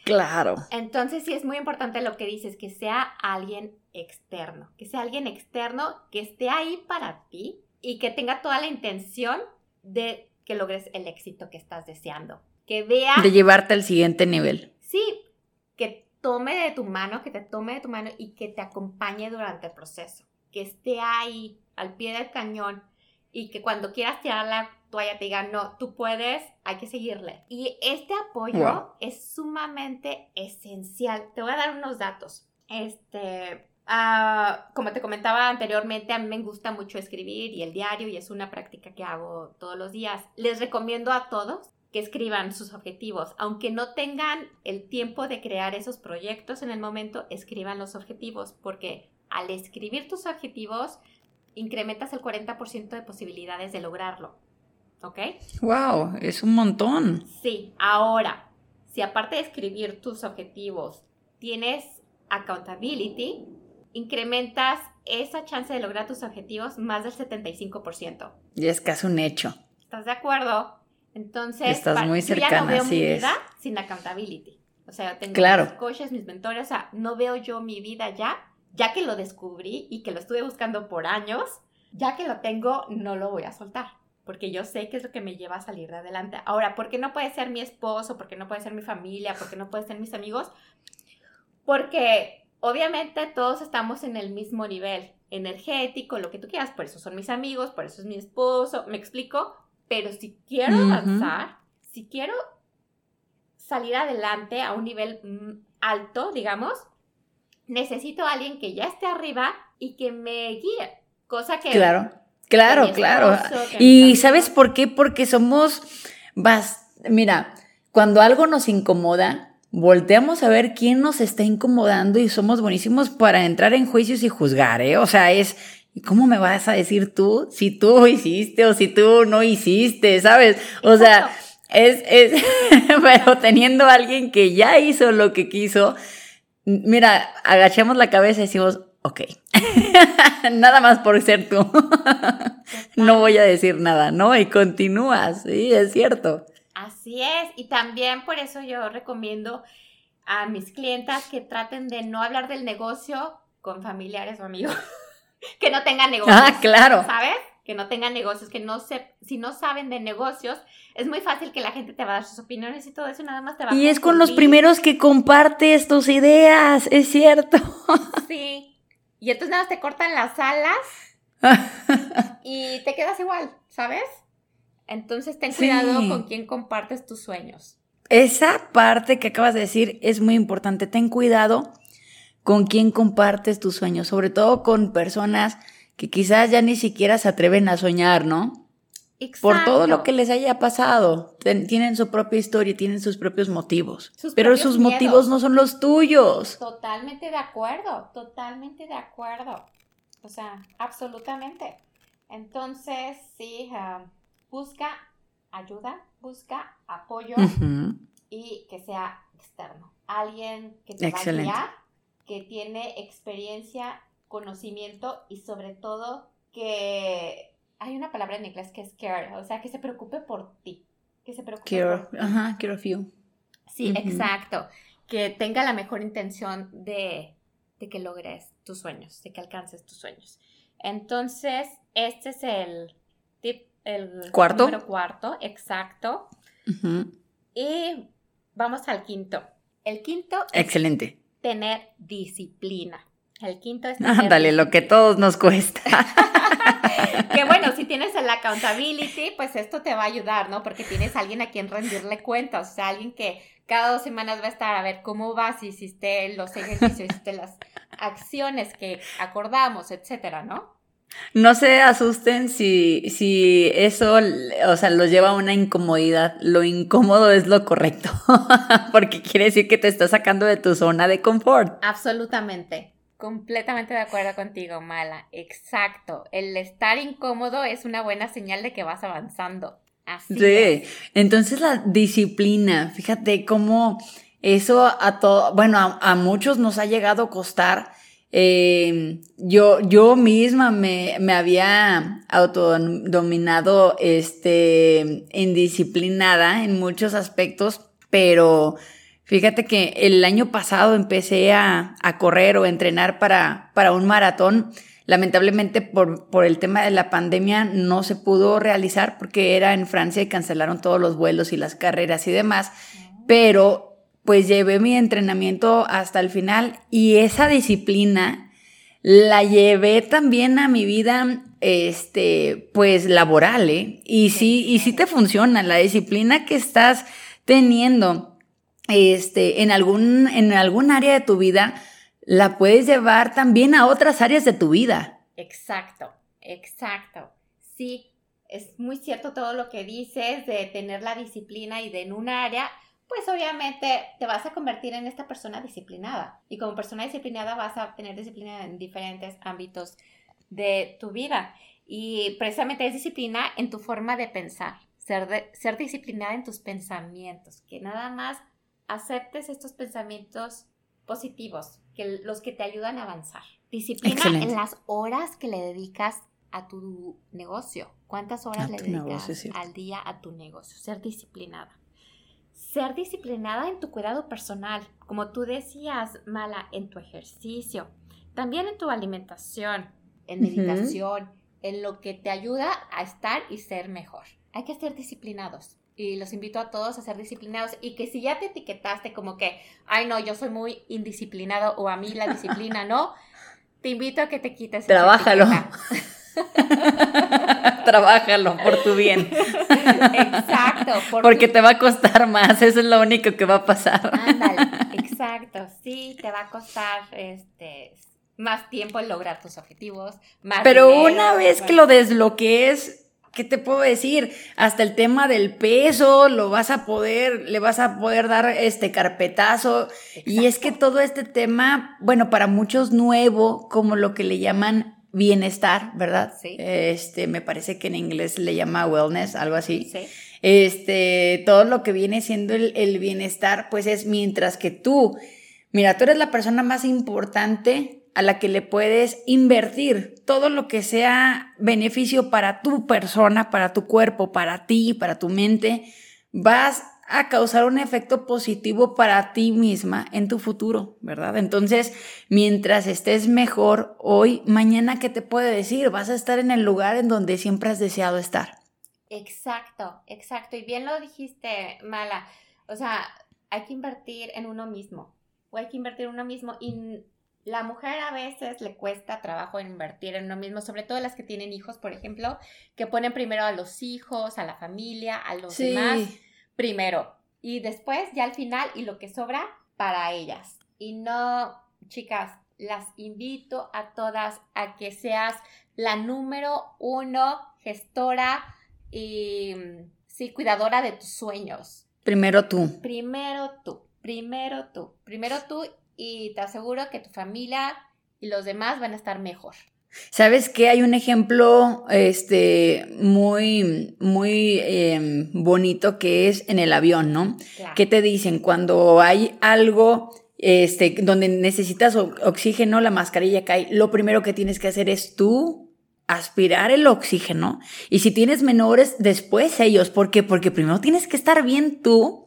Claro. Entonces sí es muy importante lo que dices, que sea alguien externo, que sea alguien externo que esté ahí para ti y que tenga toda la intención de que logres el éxito que estás deseando. Que vea... De llevarte al siguiente nivel. Sí, que tome de tu mano, que te tome de tu mano y que te acompañe durante el proceso, que esté ahí al pie del cañón y que cuando quieras tirar la toalla te diga, no, tú puedes, hay que seguirle. Y este apoyo es sumamente esencial. Te voy a dar unos datos. Este, ah, como te comentaba anteriormente, a mí me gusta mucho escribir y el diario y es una práctica que hago todos los días. Les recomiendo a todos que escriban sus objetivos. Aunque no tengan el tiempo de crear esos proyectos en el momento, escriban los objetivos, porque al escribir tus objetivos, incrementas el 40% de posibilidades de lograrlo. ¿Ok? ¡Wow! Es un montón. Sí, ahora, si aparte de escribir tus objetivos, tienes accountability, incrementas esa chance de lograr tus objetivos más del 75%. Y es casi un hecho. ¿Estás de acuerdo? Entonces, estás muy cercana, yo ya no veo mi vida sin accountability. O sea, tengo mis coaches, mis mentores, o sea, no veo yo mi vida ya, ya que lo descubrí y que lo estuve buscando por años, ya que lo tengo, no lo voy a soltar, porque yo sé que es lo que me lleva a salir de adelante. Ahora, ¿por qué no puede ser mi esposo? ¿Por qué no puede ser mi familia? ¿Por qué no puede ser mis amigos? Porque obviamente todos estamos en el mismo nivel energético, lo que tú quieras, por eso son mis amigos, por eso es mi esposo, ¿me explico? Pero si quiero avanzar, si quiero salir adelante a un nivel mm, alto, digamos, necesito a alguien que ya esté arriba y que me guíe. Cosa que... Claro, claro, claro. Y ¿sabes por qué? Porque somos... Vas, mira, cuando algo nos incomoda, volteamos a ver quién nos está incomodando y somos buenísimos para entrar en juicios y juzgar, ¿eh? O sea, es ¿Y cómo me vas a decir tú si tú hiciste o si tú no hiciste, sabes? O sea, es, es, pero teniendo a alguien que ya hizo lo que quiso, mira, agachamos la cabeza y decimos, ok, nada más por ser tú. no voy a decir nada, ¿no? Y continúas, sí, es cierto. Así es, y también por eso yo recomiendo a mis clientas que traten de no hablar del negocio con familiares o amigos. Que no tengan negocios. Ah, claro. ¿Sabes? Que no tengan negocios, que no se, si no saben de negocios, es muy fácil que la gente te va a dar sus opiniones y todo eso nada más te va a Y es con los primeros que compartes tus ideas, es cierto. Sí. Y entonces nada más te cortan las alas y te quedas igual, ¿sabes? Entonces ten cuidado con quién compartes tus sueños. Esa parte que acabas de decir es muy importante. Ten cuidado con quién compartes tus sueños, sobre todo con personas que quizás ya ni siquiera se atreven a soñar, ¿no? Exacto. Por todo lo que les haya pasado. tienen su propia historia, tienen sus propios motivos. pero sus motivos no son los tuyos. Totalmente de acuerdo, totalmente de acuerdo. O sea, absolutamente. Entonces, sí, busca ayuda, busca apoyo y que sea externo. Alguien que te va a guiar que tiene experiencia, conocimiento y sobre todo que hay una palabra en inglés que es care, o sea, que se preocupe por ti, que se preocupe care, ajá, care of you. Sí, exacto, que tenga la mejor intención de, de que logres tus sueños, de que alcances tus sueños. Entonces, este es el tip, el cuarto. Número cuarto, exacto. Y vamos al quinto. El quinto. Excelente tener disciplina. El quinto es... Ándale, lo que todos nos cuesta. que bueno, si tienes el accountability, pues esto te va a ayudar, ¿no? Porque tienes a alguien a quien rendirle cuentas, o sea, alguien que cada dos semanas va a estar a ver cómo vas, si hiciste los ejercicios, hiciste las acciones que acordamos, etcétera, ¿no? No se asusten si, si eso, o sea, los lleva a una incomodidad. Lo incómodo es lo correcto, porque quiere decir que te está sacando de tu zona de confort. Absolutamente. Completamente de acuerdo contigo, Mala. Exacto. El estar incómodo es una buena señal de que vas avanzando. Así sí. Entonces la disciplina, fíjate cómo eso a todo, bueno, a, a muchos nos ha llegado a costar eh, yo, yo misma me, me había autodominado este, indisciplinada en muchos aspectos, pero fíjate que el año pasado empecé a, a correr o a entrenar para, para un maratón. Lamentablemente por, por el tema de la pandemia no se pudo realizar porque era en Francia y cancelaron todos los vuelos y las carreras y demás, pero pues llevé mi entrenamiento hasta el final y esa disciplina la llevé también a mi vida, este, pues laboral, ¿eh? Y sí, y sí te funciona, la disciplina que estás teniendo, este, en algún, en algún área de tu vida, la puedes llevar también a otras áreas de tu vida. Exacto, exacto. Sí, es muy cierto todo lo que dices de tener la disciplina y de en un área pues obviamente te vas a convertir en esta persona disciplinada. Y como persona disciplinada vas a tener disciplina en diferentes ámbitos de tu vida. Y precisamente es disciplina en tu forma de pensar, ser, ser disciplinada en tus pensamientos, que nada más aceptes estos pensamientos positivos, que los que te ayudan a avanzar. Disciplina en las horas que le dedicas a tu negocio. ¿Cuántas horas le dedicas al día a tu negocio? Ser disciplinada ser disciplinada en tu cuidado personal, como tú decías, Mala, en tu ejercicio, también en tu alimentación, en meditación, en lo que te ayuda a estar y ser mejor. Hay que ser disciplinados. Y los invito a todos a ser disciplinados y que si ya te etiquetaste como que, ay no, yo soy muy indisciplinado o a mí la disciplina no, te invito a que te quites. Trabájalo. Trabájalo por tu bien. Exacto. Porque te va a costar más, eso es lo único que va a pasar. Ándale, exacto. Sí, te va a costar este más tiempo en lograr tus objetivos, más Pero una vez que lo desbloquees, ¿qué te puedo decir? Hasta el tema del peso, lo vas a poder, le vas a poder dar este carpetazo. Y es que todo este tema, bueno, para muchos nuevo, como lo que le llaman bienestar, ¿verdad? Sí. Este, me parece que en inglés le llama wellness, algo así. Sí. Este, todo lo que viene siendo el, el bienestar, pues es mientras que tú, mira, tú eres la persona más importante a la que le puedes invertir todo lo que sea beneficio para tu persona, para tu cuerpo, para ti, para tu mente, vas a causar un efecto positivo para ti misma en tu futuro, ¿verdad? Entonces, mientras estés mejor hoy, mañana, ¿qué te puede decir? Vas a estar en el lugar en donde siempre has deseado estar. Exacto, exacto. Y bien lo dijiste, Mala. O sea, hay que invertir en uno mismo. O hay que invertir en uno mismo. Y la mujer a veces le cuesta trabajo invertir en uno mismo, sobre todo las que tienen hijos, por ejemplo, que ponen primero a los hijos, a la familia, a los Sí. demás, primero. Y después, ya al final, y lo que sobra para ellas. Y no, chicas, las invito a todas a que seas la número uno gestora y, sí, cuidadora de tus sueños. Primero tú. Primero tú, primero tú, primero tú y te aseguro que tu familia y los demás van a estar mejor. ¿Sabes qué? Hay un ejemplo este, muy, muy eh, bonito que es en el avión, ¿no? Claro. ¿Qué te dicen? Cuando hay algo este, donde necesitas oxígeno, la mascarilla cae, lo primero que tienes que hacer es tú aspirar el oxígeno. Y si tienes menores, después ellos. ¿Por qué? Porque primero tienes que estar bien tú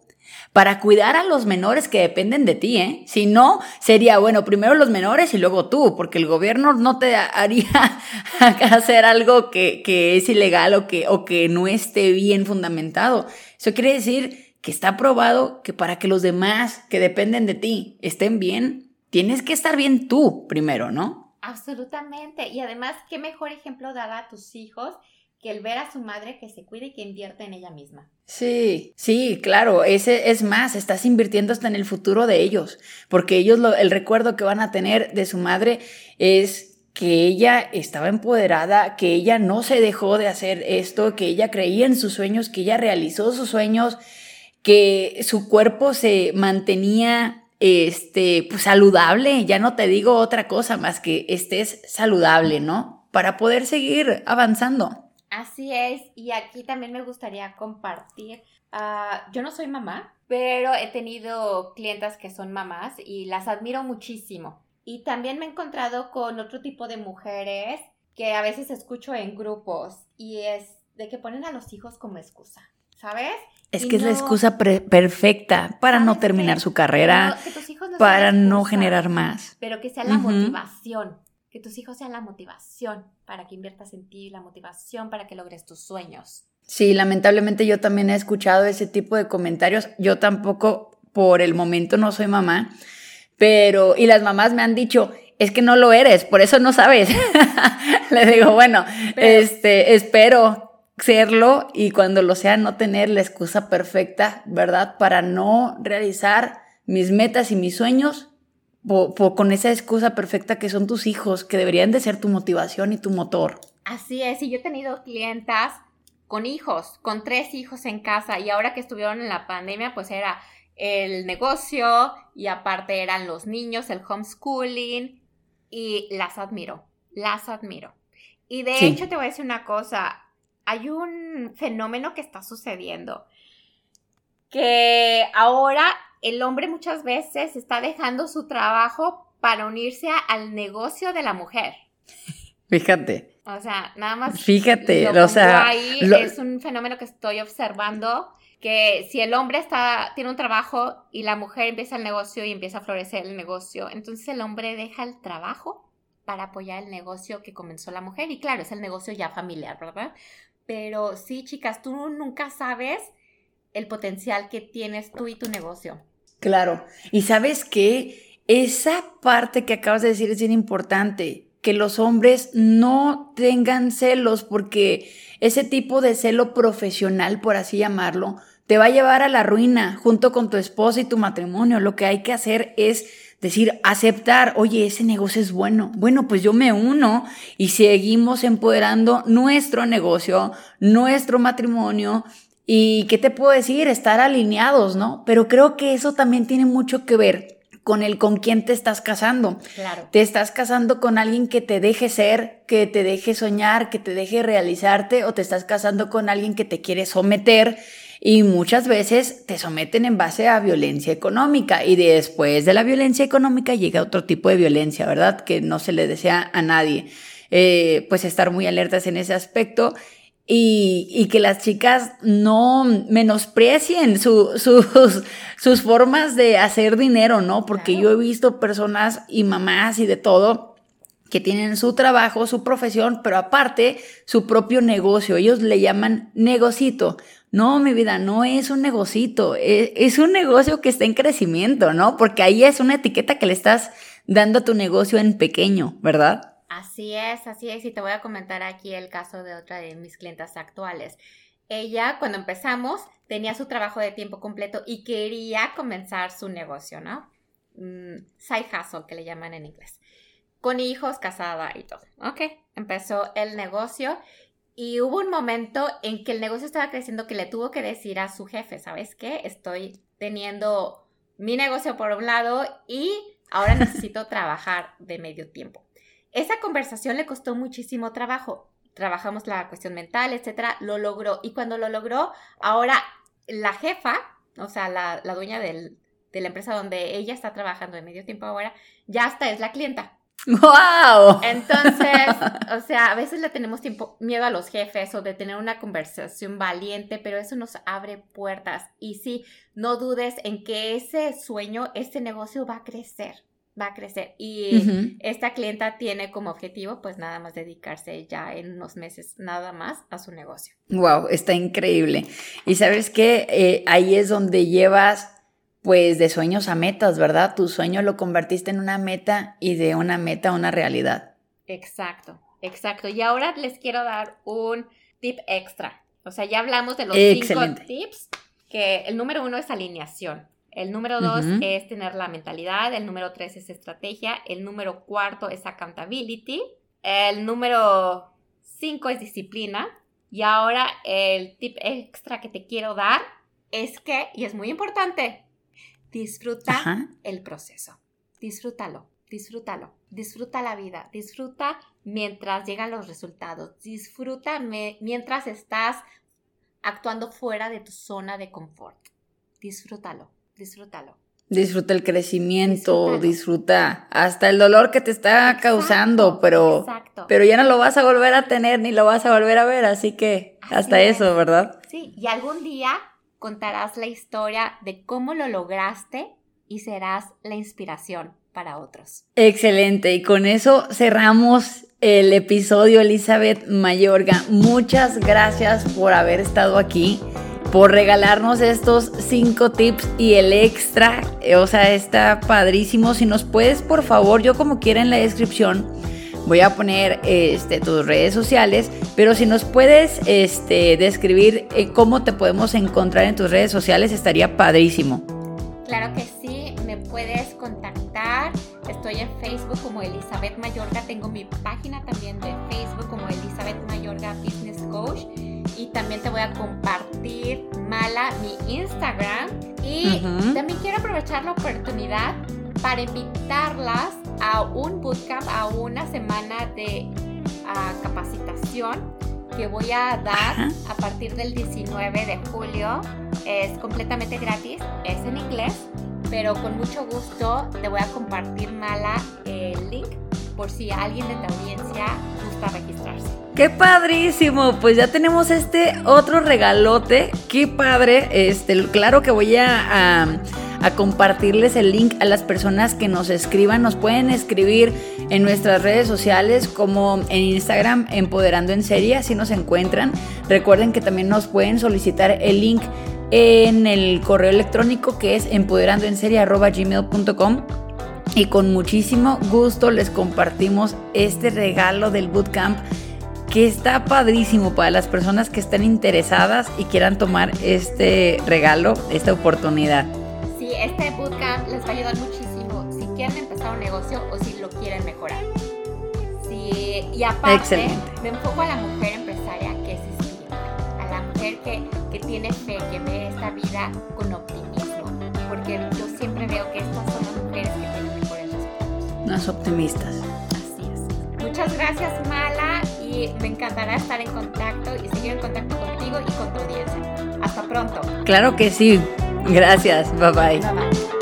para cuidar a los menores que dependen de ti, ¿eh? Si no, sería, bueno, primero los menores y luego tú, porque el gobierno no te haría hacer algo que, que es ilegal o que, o que no esté bien fundamentado. Eso quiere decir que está probado que para que los demás que dependen de ti estén bien, tienes que estar bien tú primero, ¿no? Absolutamente. Y además, qué mejor ejemplo dar a tus hijos que el ver a su madre que se cuide y que invierte en ella misma. Sí, sí, claro, ese es más, estás invirtiendo hasta en el futuro de ellos, porque ellos lo- el recuerdo que van a tener de su madre es que ella estaba empoderada, que ella no se dejó de hacer esto, que ella creía en sus sueños, que ella realizó sus sueños, que su cuerpo se mantenía este pues saludable, ya no te digo otra cosa más que estés saludable, ¿no? Para poder seguir avanzando. Así es, y aquí también me gustaría compartir. ah, yo no soy mamá, pero he tenido clientas que son mamás y las admiro muchísimo. Y también me he encontrado con otro tipo de mujeres que a veces escucho en grupos y es de que ponen a los hijos como excusa, ¿sabes? Es Y que es la excusa perfecta para no ¿Sabes terminar qué? su carrera, No, para no generar más. Pero que sea la motivación, que tus hijos sean la motivación para que inviertas en ti, la motivación para que logres tus sueños. Sí, lamentablemente yo también he escuchado ese tipo de comentarios. Yo tampoco, por el momento, no soy mamá, pero, y las mamás me han dicho, es que no lo eres, por eso no sabes. Le digo, bueno, Pero- este, espero serlo y cuando lo sea no tener la excusa perfecta, ¿verdad? Para no realizar mis metas y mis sueños po- po- con esa excusa perfecta que son tus hijos, que deberían de ser tu motivación y tu motor. Así es, y yo he tenido clientas con hijos, con tres hijos en casa, y ahora que estuvieron en la pandemia, pues era el negocio y aparte eran los niños, el homeschooling, y las admiro, las admiro. Y de Sí. hecho te voy a decir una cosa, hay un fenómeno que está sucediendo, que ahora el hombre muchas veces está dejando su trabajo para unirse a- al negocio de la mujer. Fíjate, O sea, nada más fíjate, lo o sea, ahí lo- es un fenómeno que estoy observando que si el hombre está tiene un trabajo y la mujer empieza el negocio y empieza a florecer el negocio, entonces el hombre deja el trabajo para apoyar el negocio que comenzó la mujer y claro, es el negocio ya familiar, ¿verdad? Pero sí, chicas, tú nunca sabes el potencial que tienes tú y tu negocio. Claro. Y sabes qué? Esa parte que acabas de decir es bien importante, que los hombres no tengan celos, porque ese tipo de celo profesional, por así llamarlo, te va a llevar a la ruina junto con tu esposa y tu matrimonio. Lo que hay que hacer es decir, aceptar, oye, ese negocio es bueno. Bueno, pues yo me uno y seguimos empoderando nuestro negocio, nuestro matrimonio. ¿Y qué te puedo decir? Estar alineados, ¿no? Pero creo que eso también tiene mucho que ver con el con quién te estás casando. Claro. Te estás casando con alguien que te deje ser, que te deje soñar, que te deje realizarte, o te estás casando con alguien que te quiere someter. Y muchas veces te someten en base a violencia económica y después de la violencia económica llega otro tipo de violencia, ¿verdad? Que no se le desea a nadie. Eh, pues estar muy alertas en ese aspecto y, que las chicas no menosprecien sus, sus formas de hacer dinero, ¿no? Porque yo he visto personas y mamás y de todo que tienen su trabajo, su profesión, pero aparte su propio negocio. Ellos le llaman negocito. No, mi vida, no es un negocito, es, es un negocio que está en crecimiento, ¿no? Porque ahí es una etiqueta que le estás dando a tu negocio en pequeño, ¿verdad? Así es, así es. Y te voy a comentar aquí el caso de otra de mis clientas actuales. Ella, cuando empezamos, tenía su trabajo de tiempo completo y quería comenzar su negocio, ¿no? Mm, side hustle, que le llaman en inglés. Con hijos, casada y todo. Ok, empezó el negocio y hubo un momento en que el negocio estaba creciendo que le tuvo que decir a su jefe, ¿sabes qué? Estoy teniendo mi negocio por un lado y ahora necesito trabajar de medio tiempo. Esa conversación le costó muchísimo trabajo. Trabajamos la cuestión mental, etcétera, lo logró. Y cuando lo logró, ahora la jefa, o sea, la, dueña de la empresa donde ella está trabajando de medio tiempo ahora, ya hasta es la clienta. ¡Wow! Entonces, o sea, a veces le tenemos tiempo, miedo a los jefes o de tener una conversación valiente, pero eso nos abre puertas. Y sí, no dudes en que ese sueño, ese negocio va a crecer va a crecer. Y esta clienta tiene como objetivo, pues nada más dedicarse ya en unos meses, nada más a su negocio. Wow, está increíble. Y sabes que eh, ahí es donde llevas, pues, de sueños a metas, ¿verdad? Tu sueño lo convertiste en una meta y de una meta a una realidad. Exacto, exacto. Y ahora les quiero dar un tip extra. O sea, ya hablamos de los cinco tips, que el número uno es alineación. El número dos es tener la mentalidad, el número tres es estrategia, el número cuarto es accountability, el número cinco es disciplina y ahora el tip extra que te quiero dar es que, y es muy importante, disfruta el proceso, disfrútalo, disfrútalo, disfruta la vida, disfruta mientras llegan los resultados, disfruta mientras estás actuando fuera de tu zona de confort, disfrútalo disfrútalo. Disfruta el crecimiento, disfruta hasta el dolor que te está causando, pero, pero ya no lo vas a volver a tener ni lo vas a volver a ver, así que hasta eso, ¿verdad? Sí, y algún día contarás la historia de cómo lo lograste y serás la inspiración para otros. Excelente, y con eso cerramos el episodio Elizabeth Mayorga. Muchas gracias por haber estado aquí por regalarnos estos cinco tips y el extra. Eh, o sea, está padrísimo. Si nos puedes, por favor, yo como quiera en la descripción voy a poner este, tus redes sociales, pero si nos puedes este, describir eh, cómo te podemos encontrar en tus redes sociales, estaría padrísimo. Claro que sí, me puedes contactar. Estoy en Facebook como Elizabeth Mayorga, tengo mi página también de Facebook como Elizabeth Mayorga Business Coach y también te voy a compartir, Mala, mi Instagram. Y también quiero aprovechar la oportunidad para invitarlas a un bootcamp, a una semana de capacitación que voy a dar a partir del 19 de julio. Es completamente gratis, es en inglés, pero con mucho gusto te voy a compartir, Mala, el link por si alguien de tu audiencia registrarse. ¡Qué padrísimo! Pues ya tenemos este otro regalote. ¡Qué padre! Este, claro que voy a, a, compartirles el link a las personas que nos escriban. Nos pueden escribir en nuestras redes sociales como en Instagram, Empoderando en Serie, así nos encuentran. Recuerden que también nos pueden solicitar el link en el correo electrónico que es empoderandoenserie.gmail.com y con muchísimo gusto les compartimos este regalo del bootcamp que está padrísimo para las personas que están interesadas y quieran tomar este regalo, esta oportunidad. Sí, este bootcamp les va a ayudar muchísimo si quieren empezar un negocio o si lo quieren mejorar. Sí, y aparte, me enfoco a la mujer empresaria que es espiritual, a la mujer que, que tiene fe, que ve esta vida con optimismo porque yo siempre veo que estas son las Las optimistas. Así es. Muchas gracias, Mala, y me encantará estar en contacto y seguir en contacto contigo y con tu audiencia. Hasta pronto. Claro que sí. Gracias. Bye bye. Bye bye.